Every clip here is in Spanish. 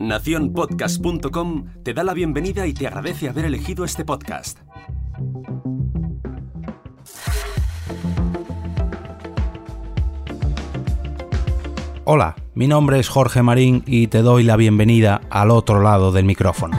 Naciónpodcast.com te da la bienvenida y te agradece haber elegido este podcast. Hola, mi nombre es Jorge Marín y te doy la bienvenida al otro lado del micrófono.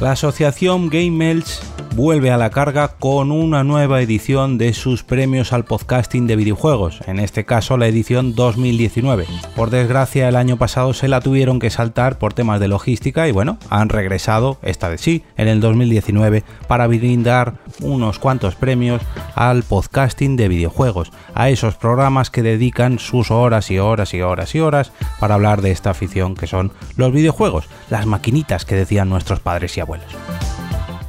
La asociación Game Elch vuelve a la carga con una nueva edición de sus premios al podcasting de videojuegos, en este caso la edición 2019. Por desgracia el año pasado se la tuvieron que saltar por temas de logística y bueno, han regresado, esta de sí, en el 2019 para brindar unos cuantos premios al podcasting de videojuegos, a esos programas que dedican sus horas y horas y horas y horas para hablar de esta afición que son los videojuegos, las maquinitas que decían nuestros padres y abuelos.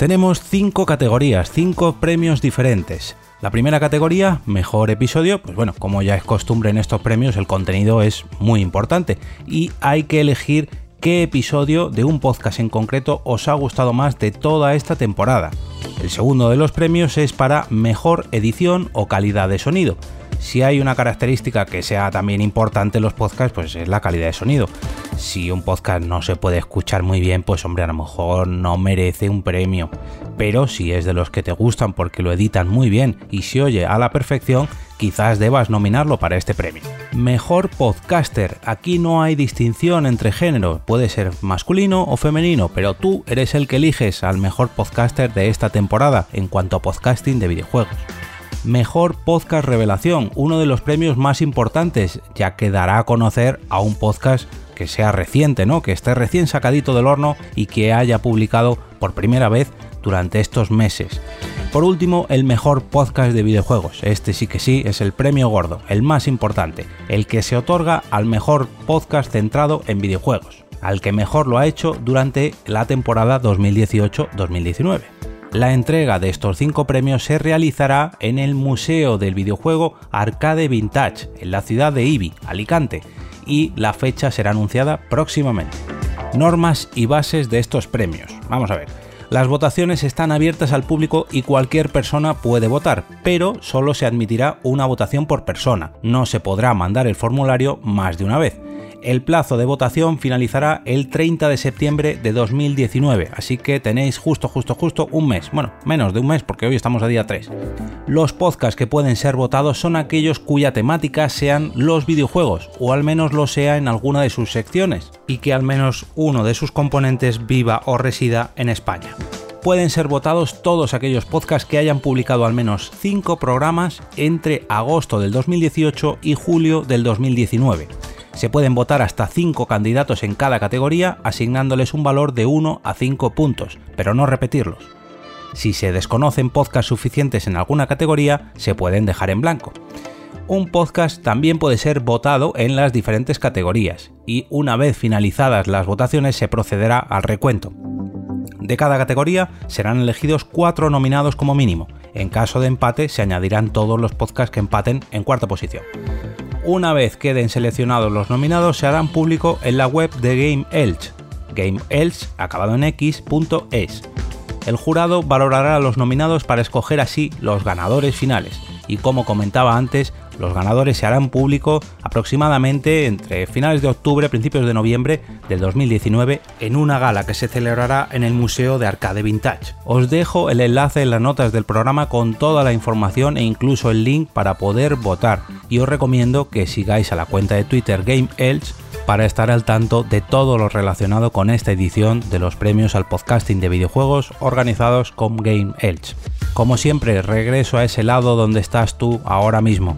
Tenemos cinco categorías, cinco premios diferentes. La primera categoría, mejor episodio, pues bueno, como ya es costumbre en estos premios, el contenido es muy importante y hay que elegir qué episodio de un podcast en concreto os ha gustado más de toda esta temporada. El segundo de los premios es para mejor edición o calidad de sonido. Si hay una característica que sea también importante en los podcasts, pues es la calidad de sonido. Si un podcast no se puede escuchar muy bien, pues hombre, a lo mejor no merece un premio. Pero si es de los que te gustan porque lo editan muy bien y se oye a la perfección, quizás debas nominarlo para este premio. Mejor podcaster. Aquí no hay distinción entre género, puede ser masculino o femenino, pero tú eres el que eliges al mejor podcaster de esta temporada en cuanto a podcasting de videojuegos. Mejor Podcast Revelación, uno de los premios más importantes, ya que dará a conocer a un podcast que sea reciente, ¿no? Que esté recién sacadito del horno y que haya publicado por primera vez durante estos meses. Por último, el mejor podcast de videojuegos. Este sí que sí es el premio gordo, el más importante, el que se otorga al mejor podcast centrado en videojuegos, al que mejor lo ha hecho durante la temporada 2018-2019. La entrega de estos cinco premios se realizará en el Museo del Videojuego Arcade Vintage, en la ciudad de Ibi, Alicante, y la fecha será anunciada próximamente. Normas y bases de estos premios. Vamos a ver. Las votaciones están abiertas al público y cualquier persona puede votar, pero solo se admitirá una votación por persona. No se podrá mandar el formulario más de una vez. El plazo de votación finalizará el 30 de septiembre de 2019, así que tenéis justo, justo, justo un mes. Bueno, menos de un mes porque hoy estamos a día 3. Los podcasts que pueden ser votados son aquellos cuya temática sean los videojuegos, o al menos lo sea en alguna de sus secciones, y que al menos uno de sus componentes viva o resida en España pueden ser votados todos aquellos podcasts que hayan publicado al menos 5 programas entre agosto del 2018 y julio del 2019. Se pueden votar hasta 5 candidatos en cada categoría, asignándoles un valor de 1 a 5 puntos, pero no repetirlos. Si se desconocen podcasts suficientes en alguna categoría, se pueden dejar en blanco. Un podcast también puede ser votado en las diferentes categorías, y una vez finalizadas las votaciones se procederá al recuento. De cada categoría serán elegidos 4 nominados como mínimo. En caso de empate se añadirán todos los podcasts que empaten en cuarta posición. Una vez queden seleccionados los nominados, se harán público en la web de Game Elch. El jurado valorará a los nominados para escoger así los ganadores finales. Y como comentaba antes, los ganadores se harán público aproximadamente entre finales de octubre, principios de noviembre del 2019 en una gala que se celebrará en el Museo de Arcade Vintage. Os dejo el enlace en las notas del programa con toda la información e incluso el link para poder votar y os recomiendo que sigáis a la cuenta de Twitter Game Elch para estar al tanto de todo lo relacionado con esta edición de los premios al podcasting de videojuegos organizados con Game Elch. Como siempre, regreso a ese lado donde estás tú ahora mismo,